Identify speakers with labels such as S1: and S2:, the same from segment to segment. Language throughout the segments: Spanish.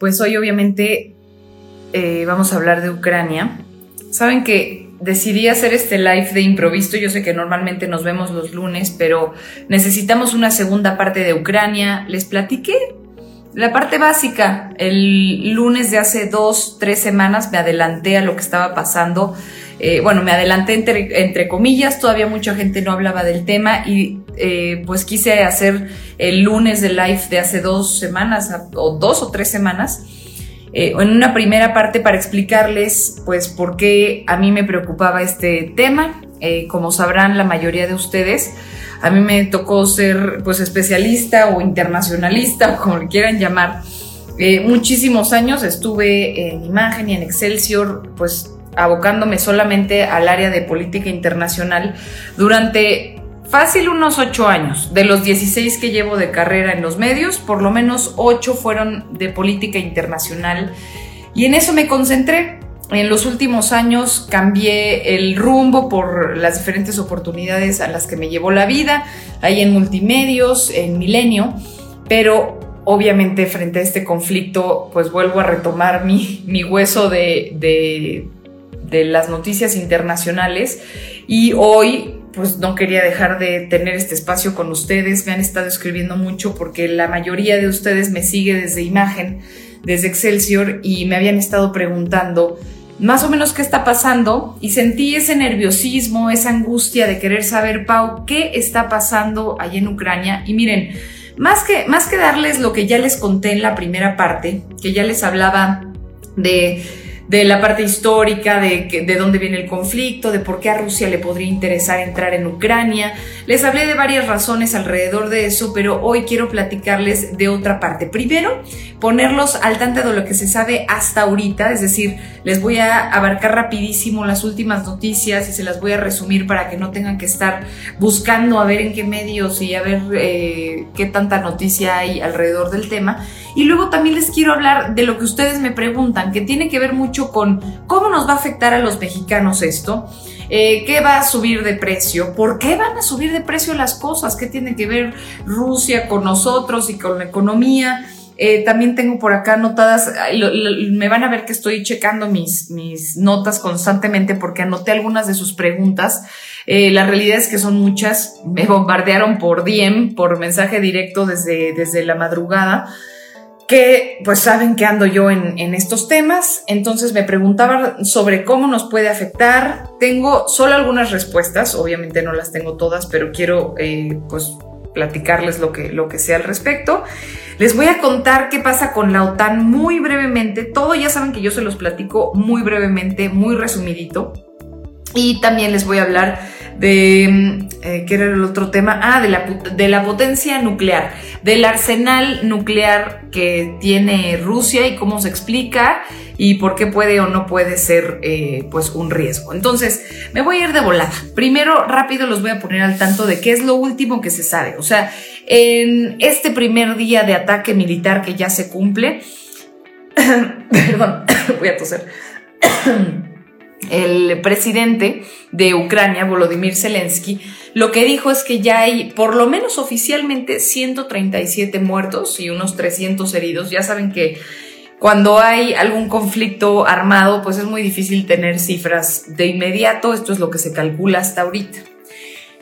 S1: pues hoy obviamente eh, vamos a hablar de Ucrania. Saben que decidí hacer este live de improviso. Yo sé que normalmente nos vemos los lunes, pero necesitamos una segunda parte de Ucrania. Les platiqué la parte básica. El lunes de hace dos, tres semanas me adelanté a lo que estaba pasando. Eh, bueno, me adelanté entre, comillas, todavía mucha gente no hablaba del tema y eh, pues quise hacer el lunes de live de hace dos semanas o dos o tres semanas eh, en una primera parte para explicarles pues por qué a mí me preocupaba este tema. Eh, como sabrán la mayoría de ustedes, a mí me tocó ser pues especialista o internacionalista o como le quieran llamar. Eh, muchísimos años estuve en imagen y en Excelsior pues abocándome solamente al área de política internacional durante Fácil unos ocho años. De los 16 que llevo de carrera en los medios, por lo menos ocho fueron de política internacional. Y en eso me concentré. En los últimos años cambié el rumbo por las diferentes oportunidades a las que me llevó la vida, ahí en multimedios, en Milenio, pero obviamente frente a este conflicto, pues vuelvo a retomar mi, mi hueso de, de las noticias internacionales y hoy pues no quería dejar de tener este espacio con ustedes. Me han estado escribiendo mucho porque la mayoría de ustedes me sigue desde imagen, desde Excelsior y me habían estado preguntando más o menos qué está pasando y sentí ese nerviosismo, esa angustia de querer saber, Pau, qué está pasando allá en Ucrania. Y miren, más que, más que darles lo que ya les conté en la primera parte, que ya les hablaba de de la parte histórica, de, de dónde viene el conflicto, de por qué a Rusia le podría interesar entrar en Ucrania. Les hablé de varias razones alrededor de eso, pero hoy quiero platicarles de otra parte. Primero, ponerlos al tanto de lo que se sabe hasta ahorita, es decir, les voy a abarcar rapidísimo las últimas noticias y se las voy a resumir para que no tengan que estar buscando a ver en qué medios y a ver eh, qué tanta noticia hay alrededor del tema. Y luego también les quiero hablar de lo que ustedes me preguntan, que tiene que ver mucho con cómo nos va a afectar a los mexicanos esto. Eh, ¿Qué va a subir de precio? ¿Por qué van a subir de precio las cosas? ¿Qué tiene que ver Rusia con nosotros y con la economía? Eh, también tengo por acá anotadas, me van a ver que estoy checando mis, mis notas constantemente porque anoté algunas de sus preguntas. Eh, la realidad es que son muchas. Me bombardearon por DM, por mensaje directo desde, desde la madrugada que pues saben que ando yo en, estos temas, entonces me preguntaban sobre cómo nos puede afectar. Tengo solo algunas respuestas, obviamente no las tengo todas, pero quiero eh, pues platicarles lo que, lo que sea al respecto. Les voy a contar qué pasa con la OTAN muy brevemente. Todo ya saben que yo se los platico muy brevemente, muy resumidito. Y también les voy a hablar de, mm, eh, ¿qué era el otro tema? Ah, de la, de la potencia nuclear, del arsenal nuclear que tiene Rusia y cómo se explica y por qué puede o no puede ser eh, pues un riesgo. Entonces, me voy a ir de volada. Primero, rápido los voy a poner al tanto de qué es lo último que se sabe. O sea, en este primer día de ataque militar que ya se cumple, perdón, voy a toser el presidente de Ucrania, Volodymyr Zelensky, lo que dijo es que ya hay por lo menos oficialmente 137 muertos y unos 300 heridos. Ya saben que cuando hay algún conflicto armado, pues es muy difícil tener cifras de inmediato. Esto es lo que se calcula hasta ahorita.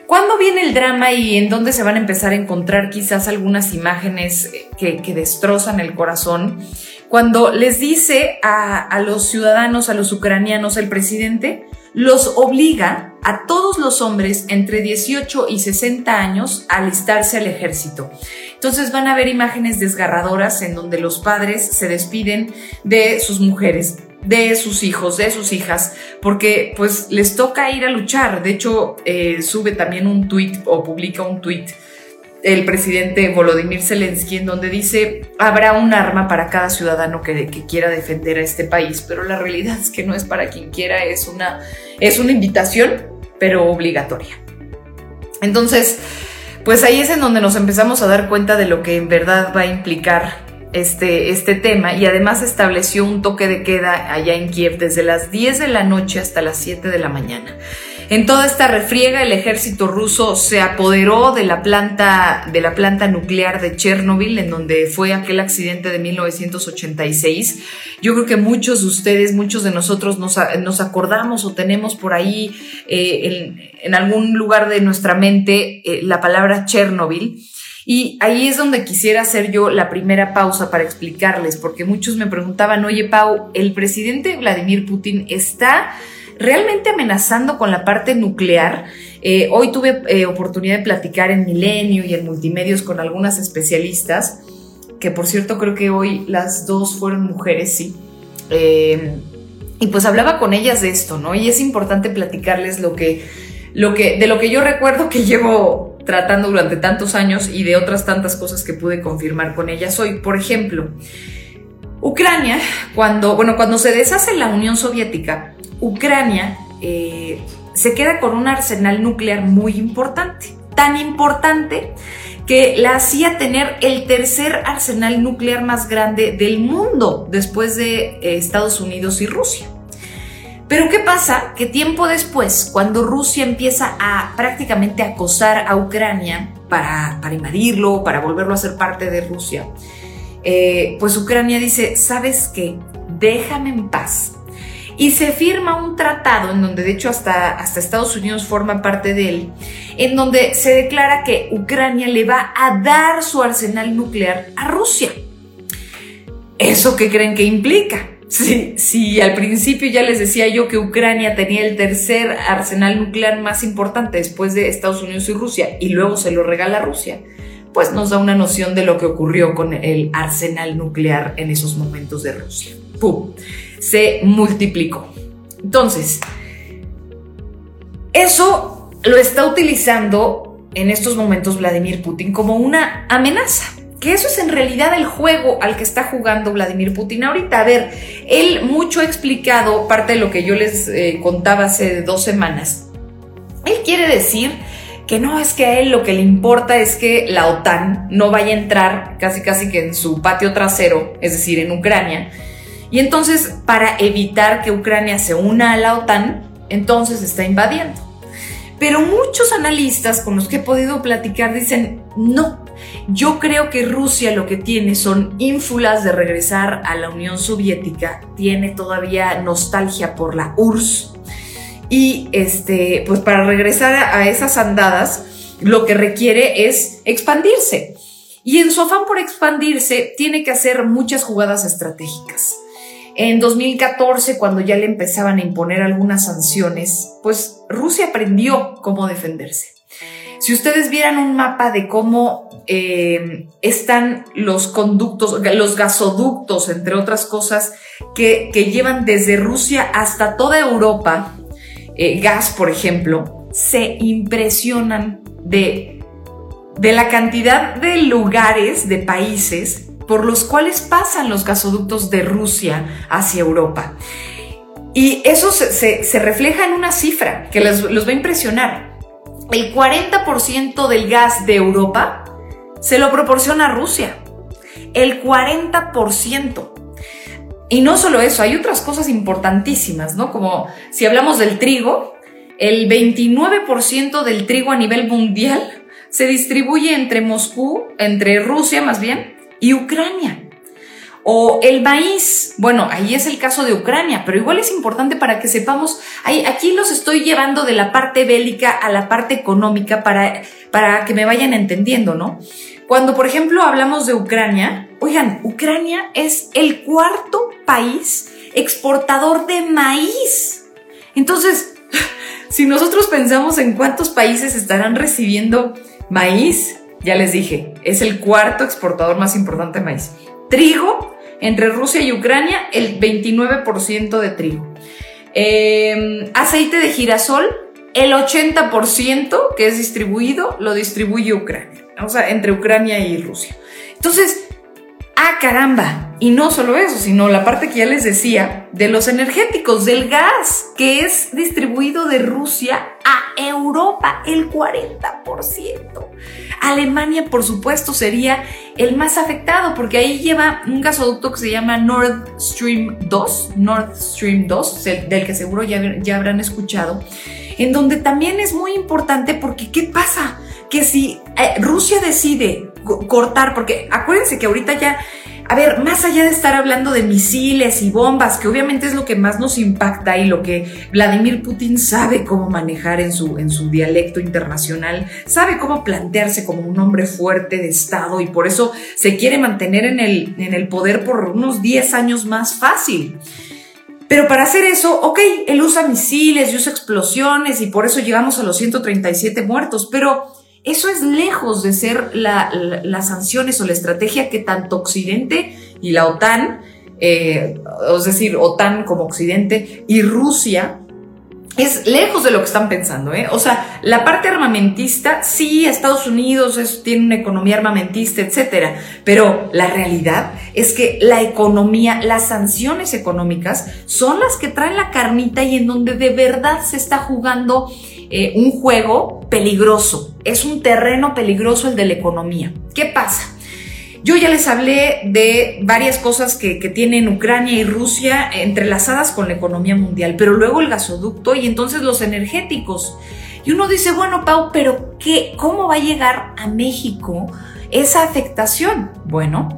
S1: ¿Cuándo viene el drama y en dónde se van a empezar a encontrar quizás algunas imágenes que, que destrozan el corazón? Cuando les dice a, los ciudadanos, a los ucranianos, el presidente, los obliga a todos los hombres entre 18 y 60 años a alistarse al ejército. Entonces van a ver imágenes desgarradoras en donde los padres se despiden de sus mujeres, de sus hijos, de sus hijas, porque pues les toca ir a luchar. De hecho, eh, sube también un tweet o publica un tweet el presidente Volodymyr Zelensky, en donde dice habrá un arma para cada ciudadano que, quiera defender a este país, pero la realidad es que no es para quien quiera, es una, es una invitación, pero obligatoria. Entonces, pues ahí es en donde nos empezamos a dar cuenta de lo que en verdad va a implicar este, este tema y además estableció un toque de queda allá en Kiev desde las 10 de la noche hasta las 7 de la mañana. En toda esta refriega, el ejército ruso se apoderó de la planta, de la planta nuclear de Chernobyl, en donde fue aquel accidente de 1986. Yo creo que muchos de ustedes, muchos de nosotros nos, acordamos o tenemos por ahí eh, en, algún lugar de nuestra mente eh, la palabra Chernobyl. Y ahí es donde quisiera hacer yo la primera pausa para explicarles, porque muchos me preguntaban, oye Pau, ¿el presidente Vladimir Putin está realmente amenazando con la parte nuclear? Eh, hoy tuve eh, oportunidad de platicar en Milenio y en Multimedios con algunas especialistas, que por cierto creo que hoy las dos fueron mujeres, sí. Eh, y pues hablaba con ellas de esto, ¿no? Y es importante platicarles lo que, lo que, de lo que yo recuerdo que llevo tratando durante tantos años y de otras tantas cosas que pude confirmar con ellas hoy. Por ejemplo, Ucrania, cuando, bueno, cuando se deshace la Unión Soviética, Ucrania eh, se queda con un arsenal nuclear muy importante, tan importante que la hacía tener el tercer arsenal nuclear más grande del mundo después de eh, Estados Unidos y Rusia. Pero ¿qué pasa? Que tiempo después, cuando Rusia empieza a prácticamente acosar a Ucrania para, invadirlo, para volverlo a ser parte de Rusia, eh, pues Ucrania dice, ¿sabes qué? Déjame en paz. Y se firma un tratado en donde de hecho hasta, hasta Estados Unidos forma parte de él, en donde se declara que Ucrania le va a dar su arsenal nuclear a Rusia. ¿Eso qué creen que implica? Sí, al principio ya les decía yo que Ucrania tenía el tercer arsenal nuclear más importante después de Estados Unidos y Rusia y luego se lo regala a Rusia, pues nos da una noción de lo que ocurrió con el arsenal nuclear en esos momentos de Rusia. ¡Pum! Se multiplicó. Entonces, eso lo está utilizando en estos momentos Vladimir Putin como una amenaza que eso es en realidad el juego al que está jugando Vladimir Putin ahorita. A ver, él mucho ha explicado parte de lo que yo les eh, contaba hace dos semanas. Él quiere decir que no es que a él lo que le importa es que la OTAN no vaya a entrar casi casi que en su patio trasero, es decir, en Ucrania. Y entonces, para evitar que Ucrania se una a la OTAN, entonces está invadiendo. Pero muchos analistas con los que he podido platicar dicen, no, yo creo que Rusia lo que tiene son ínfulas de regresar a la Unión Soviética, tiene todavía nostalgia por la URSS y este, pues para regresar a esas andadas lo que requiere es expandirse. Y en su afán por expandirse tiene que hacer muchas jugadas estratégicas. En 2014, cuando ya le empezaban a imponer algunas sanciones, pues Rusia aprendió cómo defenderse. Si ustedes vieran un mapa de cómo eh, están los conductos, los gasoductos, entre otras cosas, que, llevan desde Rusia hasta toda Europa, eh, gas, por ejemplo, se impresionan de, de la cantidad de lugares, de países, por los cuales pasan los gasoductos de Rusia hacia Europa. Y eso se, refleja en una cifra que los va a impresionar el 40% del gas de Europa se lo proporciona Rusia. El 40%. Y no solo eso, hay otras cosas importantísimas, ¿no? Como si hablamos del trigo, el 29% del trigo a nivel mundial se distribuye entre Moscú, entre Rusia más bien, y Ucrania. O el maíz, bueno, ahí es el caso de Ucrania, pero igual es importante para que sepamos, aquí los estoy llevando de la parte bélica a la parte económica para, para que me vayan entendiendo, ¿no? Cuando, por ejemplo, hablamos de Ucrania, oigan, Ucrania es el cuarto país exportador de maíz. Entonces, si nosotros pensamos en cuántos países estarán recibiendo maíz, ya les dije, es el cuarto exportador más importante de maíz. Trigo, entre Rusia y Ucrania, el 29% de trigo. Em, aceite de girasol, el 80% que es distribuido lo distribuye Ucrania, o sea, entre Ucrania y Rusia. Entonces, ah, caramba, y no solo eso, sino la parte que ya les decía de los energéticos, del gas, que es distribuido de Rusia a Europa, el 40%. Alemania, por supuesto, sería el más afectado porque ahí lleva un gasoducto que se llama Nord Stream 2, Nord Stream 2, del que seguro ya, ya habrán escuchado. en donde también es muy importante porque ¿qué pasa? Que si eh, Rusia decide cortar, porque acuérdense que ahorita ya a ver, más allá de estar hablando de misiles y bombas, que obviamente es lo que más nos impacta y lo que Vladimir Putin sabe cómo manejar en su, en su dialecto internacional, sabe cómo plantearse como un hombre fuerte de Estado y por eso se quiere mantener en el, en el poder por unos 10 años más fácil. Pero para hacer eso, ok, él usa misiles y usa explosiones y por eso llegamos a los 137 muertos, pero eso es lejos de ser las sanciones o la estrategia que tanto Occidente y la OTAN, eh, es decir, OTAN como Occidente y Rusia, es lejos de lo que están pensando, ¿eh? O sea, la parte armamentista, sí, Estados Unidos tiene una economía armamentista, etcétera, pero la realidad es que la economía, las sanciones económicas son las que traen la carnita y en donde de verdad se está jugando eh, un juego peligroso. Es un terreno peligroso el de la economía. ¿Qué pasa? Yo ya les hablé de varias cosas que, tienen Ucrania y Rusia entrelazadas con la economía mundial, pero luego el gasoducto y entonces los energéticos. Y uno dice, bueno, Pau, pero qué, ¿cómo va a llegar a México esa afectación? Bueno,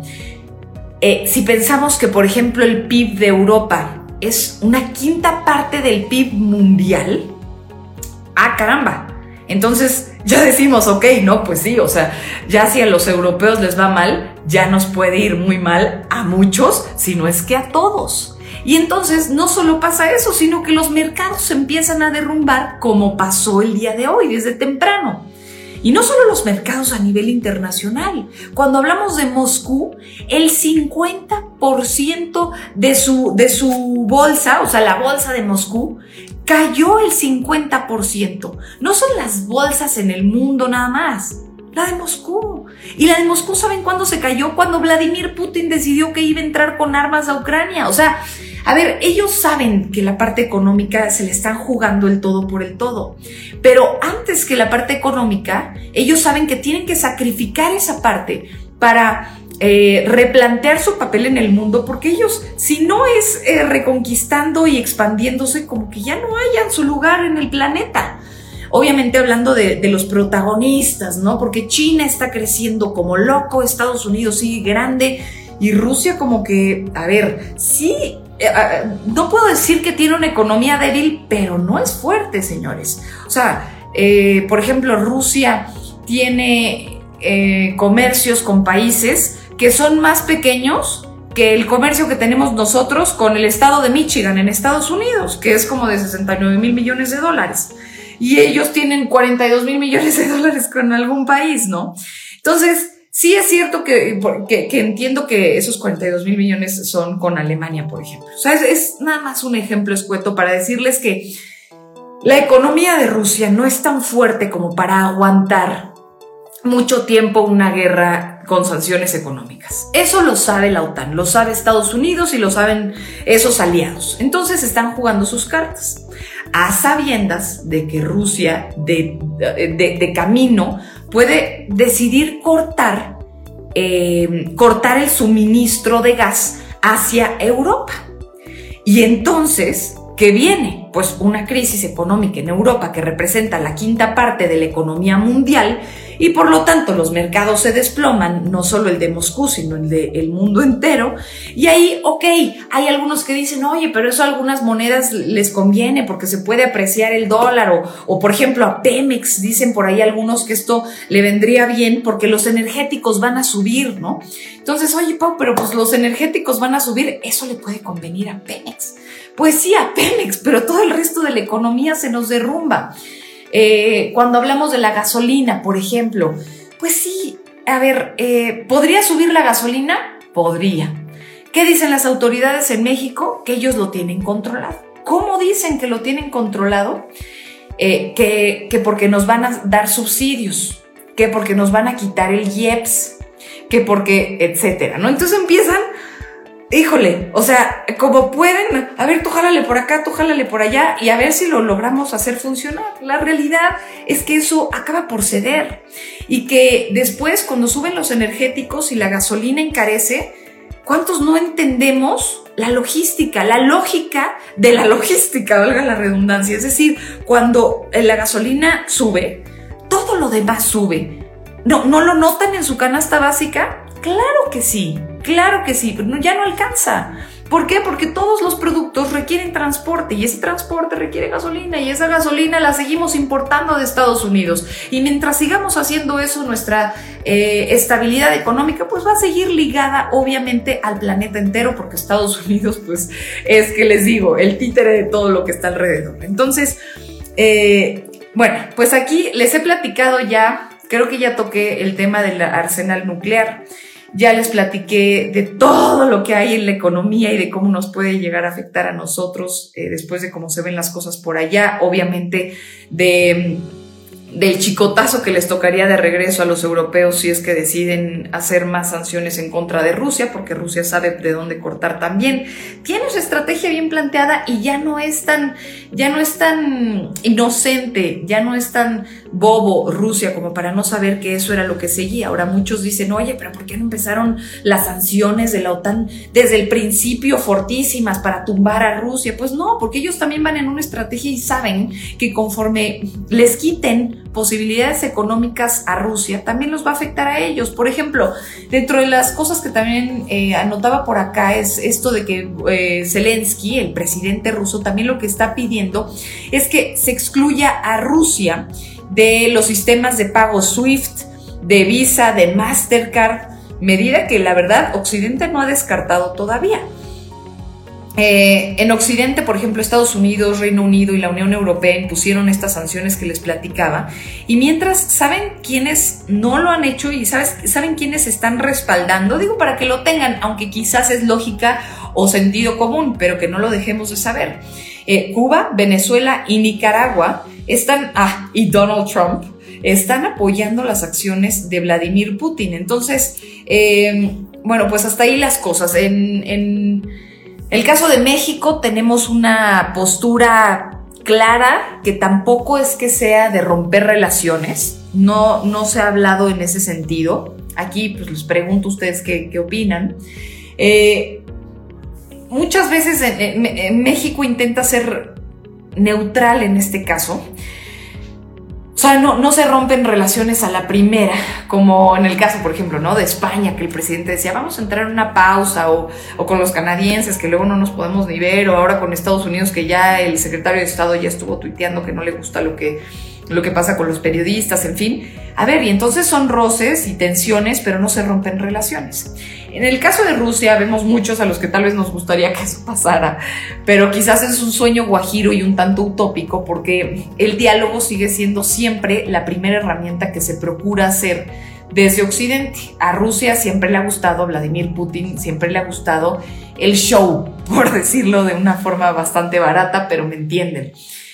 S1: eh, si pensamos que, por ejemplo, el PIB de Europa es una quinta parte del PIB mundial, ah, caramba. Entonces ya decimos, ok, no, pues sí, o sea, ya si a los europeos les va mal, ya nos puede ir muy mal a muchos, si no es que a todos. Y entonces no solo pasa eso, sino que los mercados se empiezan a derrumbar como pasó el día de hoy, desde temprano. Y no solo los mercados a nivel internacional. Cuando hablamos de Moscú, el 50% de su, de su bolsa, o sea, la bolsa de Moscú, cayó el 50%. No son las bolsas en el mundo nada más. La de Moscú. Y la de Moscú, ¿saben cuándo se cayó? Cuando Vladimir Putin decidió que iba a entrar con armas a Ucrania. O sea, a ver, ellos saben que la parte económica se le están jugando el todo por el todo. Pero antes que la parte económica, ellos saben que tienen que sacrificar esa parte para eh, replantear su papel en el mundo, porque ellos, si no es eh, reconquistando y expandiéndose, como que ya no hayan su lugar en el planeta. Obviamente hablando de, los protagonistas, ¿no? Porque China está creciendo como loco, Estados Unidos sigue grande y Rusia como que, a ver, sí, eh, no puedo decir que tiene una economía débil, pero no es fuerte, señores. O sea, por ejemplo, Rusia tiene comercios con países que son más pequeños que el comercio que tenemos nosotros con el estado de Michigan en Estados Unidos, que es como de 69 mil millones de dólares. Y ellos tienen 42 mil millones de dólares con algún país, ¿no? Entonces, sí es cierto que, entiendo que esos 42 mil millones son con Alemania, por ejemplo. O sea, es nada más un ejemplo escueto para decirles que la economía de Rusia no es tan fuerte como para aguantar mucho tiempo una guerra con sanciones económicas. Eso lo sabe la OTAN, lo sabe Estados Unidos y lo saben esos aliados. Entonces están jugando sus cartas. A sabiendas de que Rusia de, camino puede decidir cortar, eh, cortar el suministro de gas hacia Europa. Y entonces, ¿qué viene? Pues una crisis económica en Europa que representa la quinta parte de la economía mundial y por lo tanto los mercados se desploman, no solo el de Moscú, sino el del mundo entero. Y ahí, ok, hay algunos que dicen, oye, pero eso a algunas monedas les conviene porque se puede apreciar el dólar o, o por ejemplo a Pemex, dicen por ahí algunos que esto le vendría bien porque los energéticos van a subir, ¿no? Entonces, oye, Pau, pero pues los energéticos van a subir, eso le puede convenir a Pemex. Pues sí, a Pemex, pero todo el resto de la economía se nos derrumba. Eh, cuando hablamos de la gasolina, por ejemplo, pues sí, a ver, eh, ¿podría subir la gasolina? Podría. ¿Qué dicen las autoridades en México? Que ellos lo tienen controlado. ¿Cómo dicen que lo tienen controlado? Eh, que, que porque nos van a dar subsidios, que porque nos van a quitar el IEPS, que porque, etcétera, ¿no? Entonces empiezan híjole, o sea, como pueden, a ver, tú jálale por acá, tú jálale por allá y a ver si lo logramos hacer funcionar. La realidad es que eso acaba por ceder y que después cuando suben los energéticos y la gasolina encarece, ¿cuántos no entendemos la logística, la lógica de la logística, valga la redundancia. Es decir, cuando la gasolina sube, todo lo demás sube. ¿No, ¿No lo notan en su canasta básica? Claro que sí, claro que sí, pero ya no alcanza. ¿Por qué? Porque todos los productos requieren transporte y ese transporte requiere gasolina y esa gasolina la seguimos importando de Estados Unidos. Y mientras sigamos haciendo eso, nuestra eh, estabilidad económica pues va a seguir ligada obviamente al planeta entero porque Estados Unidos pues es que les digo, el títere de todo lo que está alrededor. Entonces, eh, bueno, pues aquí les he platicado ya, creo que ya toqué el tema del arsenal nuclear. Ya les platiqué de todo lo que hay en la economía y de cómo nos puede llegar a afectar a nosotros eh, después de cómo se ven las cosas por allá. Obviamente de del chicotazo que les tocaría de regreso a los europeos si es que deciden hacer más sanciones en contra de Rusia, porque Rusia sabe de dónde cortar también. Tiene su estrategia bien planteada y ya no es tan, ya no es tan inocente, ya no es tan bobo Rusia como para no saber que eso era lo que seguía. Ahora muchos dicen, oye, pero ¿por qué no empezaron las sanciones de la OTAN desde el principio fortísimas para tumbar a Rusia? Pues no, porque ellos también van en una estrategia y saben que conforme les quiten posibilidades económicas a Rusia, también los va a afectar a ellos. Por ejemplo, dentro de las cosas que también eh, anotaba por acá es esto de que eh, Zelensky, el presidente ruso, también lo que está pidiendo es que se excluya a Rusia de los sistemas de pago SWIFT, de Visa, de Mastercard, medida que la verdad Occidente no ha descartado todavía. Eh, en Occidente, por ejemplo, Estados Unidos, Reino Unido y la Unión Europea impusieron estas sanciones que les platicaba. Y mientras, ¿saben quiénes no lo han hecho y sabes, saben quiénes están respaldando? Digo, para que lo tengan, aunque quizás es lógica o sentido común, pero que no lo dejemos de saber. Eh, Cuba, Venezuela y Nicaragua están, ah, y Donald Trump, están apoyando las acciones de Vladimir Putin. Entonces, eh, bueno, pues hasta ahí las cosas. En, en el caso de México tenemos una postura clara que tampoco es que sea de romper relaciones. No, no se ha hablado en ese sentido. Aquí pues les pregunto a ustedes qué, opinan. Eh, muchas veces México intenta ser neutral en este caso. O sea, no, no, se rompen relaciones a la primera, como en el caso, por ejemplo, ¿no? De España, que el presidente decía, vamos a entrar en una pausa, o, o, con los canadienses, que luego no nos podemos ni ver, o ahora con Estados Unidos, que ya el secretario de Estado ya estuvo tuiteando que no le gusta lo que lo que pasa con los periodistas, en fin. A ver, y entonces son roces y tensiones, pero no se rompen relaciones. En el caso de Rusia vemos muchos a los que tal vez nos gustaría que eso pasara, pero quizás es un sueño guajiro y un tanto utópico porque el diálogo sigue siendo siempre la primera herramienta que se procura hacer desde Occidente. A Rusia siempre le ha gustado, Vladimir Putin siempre le ha gustado el show, por decirlo de una forma bastante barata, pero me entienden.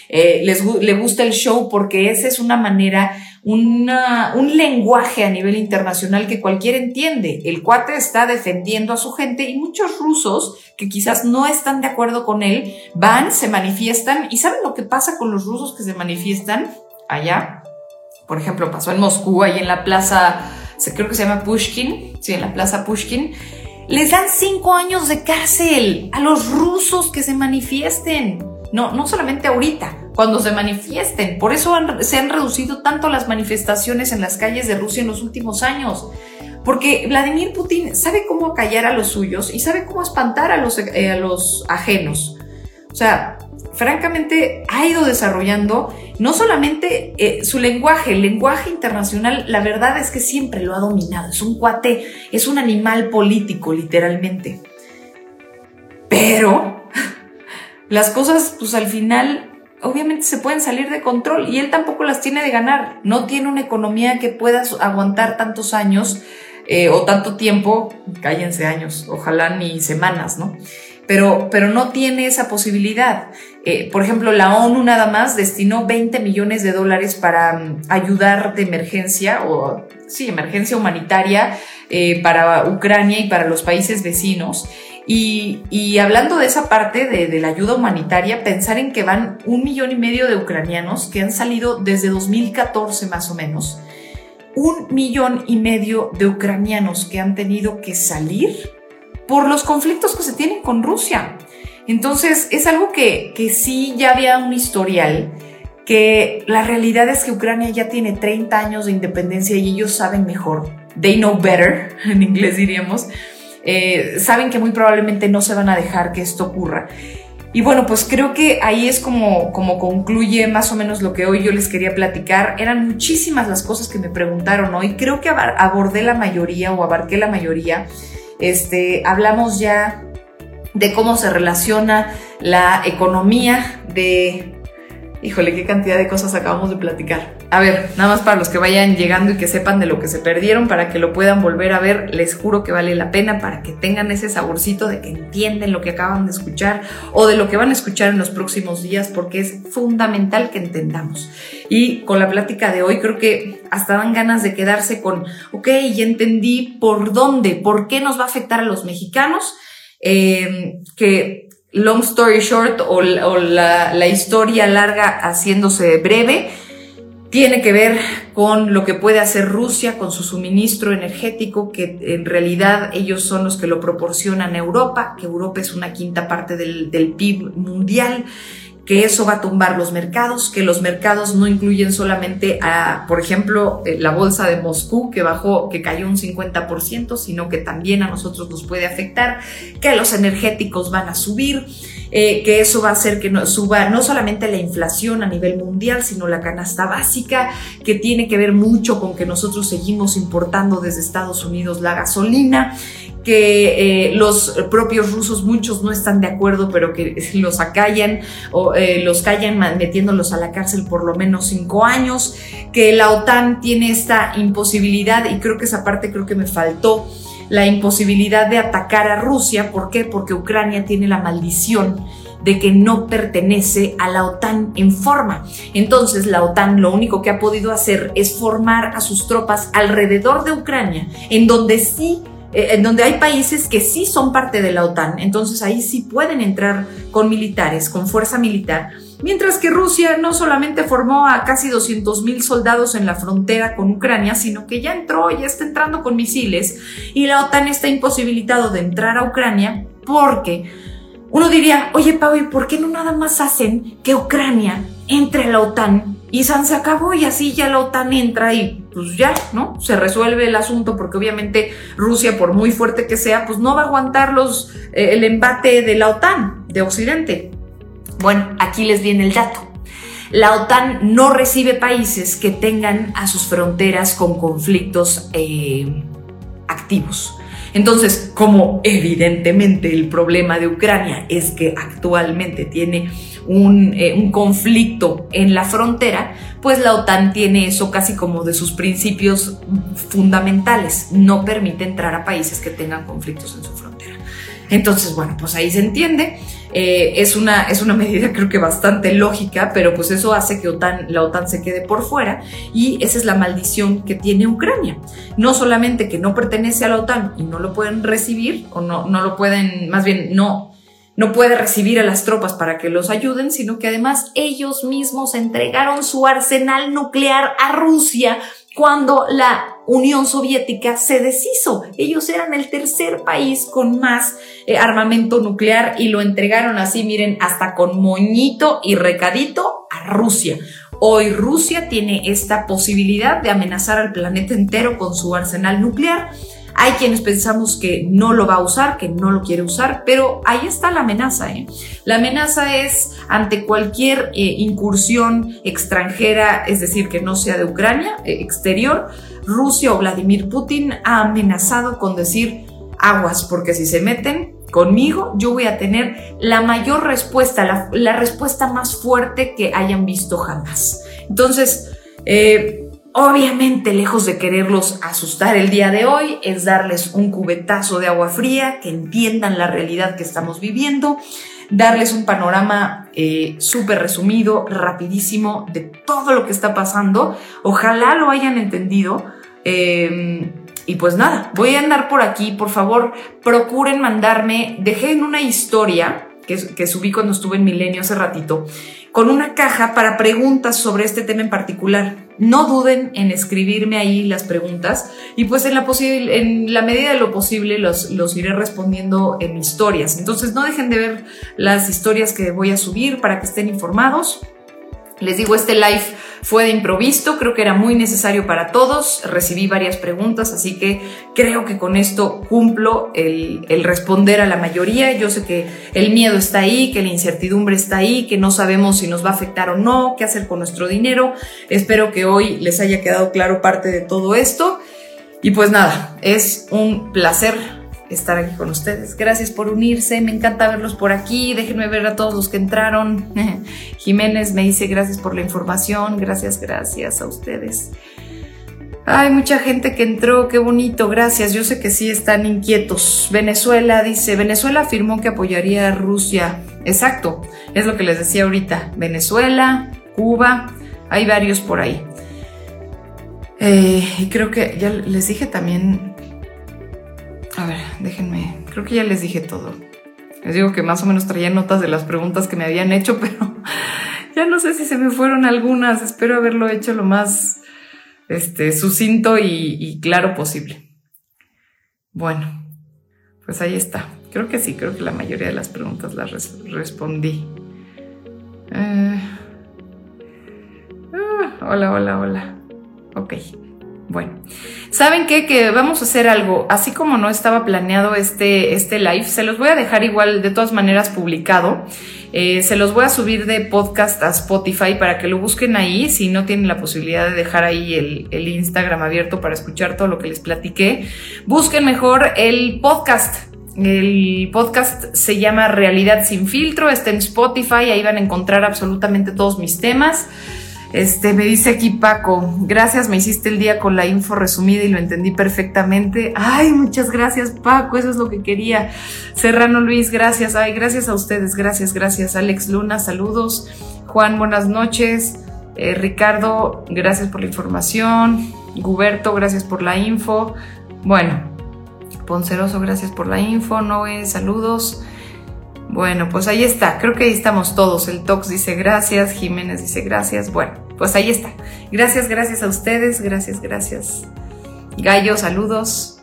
S1: Eh, les, le gusta el show porque esa es una manera, una, un lenguaje a nivel internacional que cualquiera entiende. El cuate está defendiendo a su gente y muchos rusos que quizás no están de acuerdo con él van, se manifiestan y ¿saben lo que pasa con los rusos que se manifiestan allá? Por ejemplo, pasó en Moscú, ahí en la plaza, creo que se llama Pushkin, sí, en la plaza Pushkin. Les dan cinco años de cárcel a los rusos que se manifiesten. No, no solamente ahorita, cuando se manifiesten. Por eso se han reducido tanto las manifestaciones en las calles de Rusia en los últimos años. Porque Vladimir Putin sabe cómo callar a los suyos y sabe cómo espantar a los, eh, a los ajenos. O sea, francamente ha ido desarrollando no solamente eh, su lenguaje, el lenguaje internacional, la verdad es que siempre lo ha dominado. Es un cuate, es un animal político, literalmente. Pero las cosas, pues al final, obviamente se pueden salir de control y él tampoco las tiene de ganar. No tiene una economía que pueda aguantar tantos años eh, o tanto tiempo, cállense años, ojalá ni semanas, ¿no? Pero, pero no tiene esa posibilidad. Eh, por ejemplo, la ONU nada más destinó 20 millones de dólares para mm, ayudar de emergencia o, sí, emergencia humanitaria eh, para Ucrania y para los países vecinos. Y, hablando de esa parte de, la ayuda humanitaria, pensar en que van un millón y medio de ucranianos que han salido desde 2014 más o menos, un millón y medio de ucranianos que han tenido que salir por los conflictos que se tienen con Rusia. Entonces, es algo que, que sí ya había un historial, que la realidad es que Ucrania ya tiene 30 años de independencia y ellos saben mejor. They know better, en inglés diríamos. Eh, saben que muy probablemente no se van a dejar que esto ocurra. Y bueno, pues creo que ahí es como, como concluye más o menos lo que hoy yo les quería platicar. Eran muchísimas las cosas que me preguntaron hoy. Creo que abordé la mayoría o abarqué la mayoría. Este, hablamos ya de cómo se relaciona la economía de Híjole, qué cantidad de cosas acabamos de platicar. A ver, nada más para los que vayan llegando y que sepan de lo que se perdieron, para que lo puedan volver a ver, les juro que vale la pena, para que tengan ese saborcito de que entienden lo que acaban de escuchar o de lo que van a escuchar en los próximos días, porque es fundamental que entendamos. Y con la plática de hoy creo que hasta dan ganas de quedarse con, ok, ya entendí por dónde, por qué nos va a afectar a los mexicanos. Eh, que long story short o, la, historia larga haciéndose breve, tiene que ver con lo que puede hacer Rusia con su suministro energético, que en realidad ellos son los que lo proporcionan a Europa, que Europa es una quinta parte del, PIB mundial que eso va a tumbar los mercados, que los mercados no incluyen solamente a, por ejemplo, eh, la bolsa de Moscú que bajó, que cayó un 50%, sino que también a nosotros nos puede afectar, que los energéticos van a subir, eh, que eso va a hacer que suba no solamente la inflación a nivel mundial, sino la canasta básica, que tiene que ver mucho con que nosotros seguimos importando desde Estados Unidos la gasolina que eh, los propios rusos, muchos no están de acuerdo, pero que los acallan o eh, los callan metiéndolos a la cárcel por lo menos cinco años, que la OTAN tiene esta imposibilidad, y creo que esa parte creo que me faltó, la imposibilidad de atacar a Rusia. ¿Por qué? Porque Ucrania tiene la maldición de que no pertenece a la OTAN en forma. Entonces la OTAN lo único que ha podido hacer es formar a sus tropas alrededor de Ucrania, en donde sí en donde hay países que sí son parte de la OTAN, entonces ahí sí pueden entrar con militares, con fuerza militar, mientras que Rusia no solamente formó a casi 200 mil soldados en la frontera con Ucrania, sino que ya entró, ya está entrando con misiles y la OTAN está imposibilitado de entrar a Ucrania porque uno diría, oye Pau, ¿y por qué no nada más hacen que Ucrania entre a la OTAN y San se acabó y así ya la OTAN entra y pues ya, ¿no? Se resuelve el asunto porque obviamente Rusia, por muy fuerte que sea, pues no va a aguantar los, eh, el embate de la OTAN, de Occidente. Bueno, aquí les viene el dato. La OTAN no recibe países que tengan a sus fronteras con conflictos eh, activos. Entonces, como evidentemente el problema de Ucrania es que actualmente tiene eh, un, conflicto en la frontera, pues la OTAN tiene eso casi como de sus principios fundamentales. No permite entrar a países que tengan conflictos en su frontera. Entonces, bueno, pues ahí se entiende. Eh, es, una, es una medida creo que bastante lógica, pero pues eso hace que la OTAN se quede por fuera y esa es la maldición que tiene Ucrania. No solamente que no pertenece a la OTAN y no lo pueden recibir, o no, no lo pueden, más bien no no puede recibir a las tropas para que los ayuden, sino que además ellos mismos entregaron su arsenal nuclear a Rusia cuando la Unión Soviética se deshizo. Ellos eran el tercer país con más eh, armamento nuclear y lo entregaron así, miren, hasta con moñito y recadito a Rusia. Hoy Rusia tiene esta posibilidad de amenazar al planeta entero con su arsenal nuclear hay quienes pensamos que no lo va a usar, que no lo quiere usar, pero ahí está la amenaza. ¿eh? La amenaza es ante cualquier eh, incursión extranjera, es decir, que no sea de Ucrania, eh, exterior, Rusia o Vladimir Putin ha amenazado con decir aguas, porque si se meten conmigo, yo voy a tener la mayor respuesta, la, respuesta más fuerte que hayan visto jamás. Entonces, eh, Obviamente, lejos de quererlos asustar el día de hoy, es darles un cubetazo de agua fría, que entiendan la realidad que estamos viviendo, darles un panorama eh, súper resumido, rapidísimo, de todo lo que está pasando. Ojalá lo hayan entendido. Em, y pues nada, voy a andar por aquí. Por favor, procuren mandarme, dejen una historia que, que subí cuando estuve en Milenio hace ratito, con una caja para preguntas sobre este tema en particular no duden en escribirme ahí las preguntas y pues en la, en la medida de lo posible los, los iré respondiendo en historias. Entonces no dejen de ver las historias que voy a subir para que estén informados. Les digo, este live fue de improviso, creo que era muy necesario para todos, recibí varias preguntas, así que creo que con esto cumplo el, responder a la mayoría. Yo sé que el miedo está ahí, que la incertidumbre está ahí, que no sabemos si nos va a afectar o no, qué hacer con nuestro dinero. Espero que hoy les haya quedado claro parte de todo esto. Y pues nada, es un placer estar aquí con ustedes. Gracias por unirse, me encanta verlos por aquí. Déjenme ver a todos los que entraron. Jiménez me dice gracias por la información, gracias, gracias a ustedes. Hay mucha gente que entró, qué bonito, gracias. Yo sé que sí están inquietos. Venezuela dice, Venezuela afirmó que apoyaría a Rusia. Exacto, es lo que les decía ahorita. Venezuela, Cuba, hay varios por ahí. Eh, y creo que ya les dije también a ver, déjenme. Creo que ya les dije todo. Les digo que más o menos traía notas de las preguntas que me habían hecho, pero ya no sé si se me fueron algunas. Espero haberlo hecho lo más este, sucinto y, claro posible. Bueno, pues ahí está. Creo que sí, creo que la mayoría de las preguntas las respondí. Eh, ah, hola, hola, hola. Ok. Bueno, ¿saben qué? Que vamos a hacer algo. Así como no estaba planeado este, este live, se los voy a dejar igual de todas maneras publicado. Eh, se los voy a subir de podcast a Spotify para que lo busquen ahí. Si no tienen la posibilidad de dejar ahí el, el Instagram abierto para escuchar todo lo que les platiqué, busquen mejor el podcast. El podcast se llama Realidad sin filtro, está en Spotify, ahí van a encontrar absolutamente todos mis temas. Este, me dice aquí Paco, gracias, me hiciste el día con la info resumida y lo entendí perfectamente. Ay, muchas gracias Paco, eso es lo que quería. Serrano Luis, gracias. Ay, gracias a ustedes, gracias, gracias. Alex Luna, saludos. Juan, buenas noches. Eh, Ricardo, gracias por la información. Guberto, gracias por la info. Bueno, Ponceroso, gracias por la info. Noé, saludos. Bueno, pues ahí está, creo que ahí estamos todos. El Tox dice gracias, Jiménez dice gracias. Bueno, pues ahí está. Gracias, gracias a ustedes, gracias, gracias. Gallo, saludos.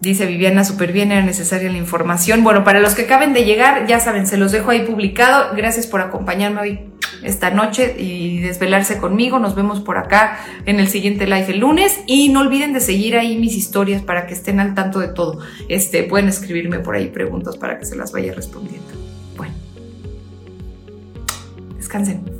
S1: Dice Viviana, súper bien, era necesaria la información. Bueno, para los que acaben de llegar, ya saben, se los dejo ahí publicado. Gracias por acompañarme hoy esta noche y desvelarse conmigo. Nos vemos por acá en el siguiente live el lunes. Y no olviden de seguir ahí mis historias para que estén al tanto de todo. Este, pueden escribirme por ahí preguntas para que se las vaya respondiendo. Bueno, descansen.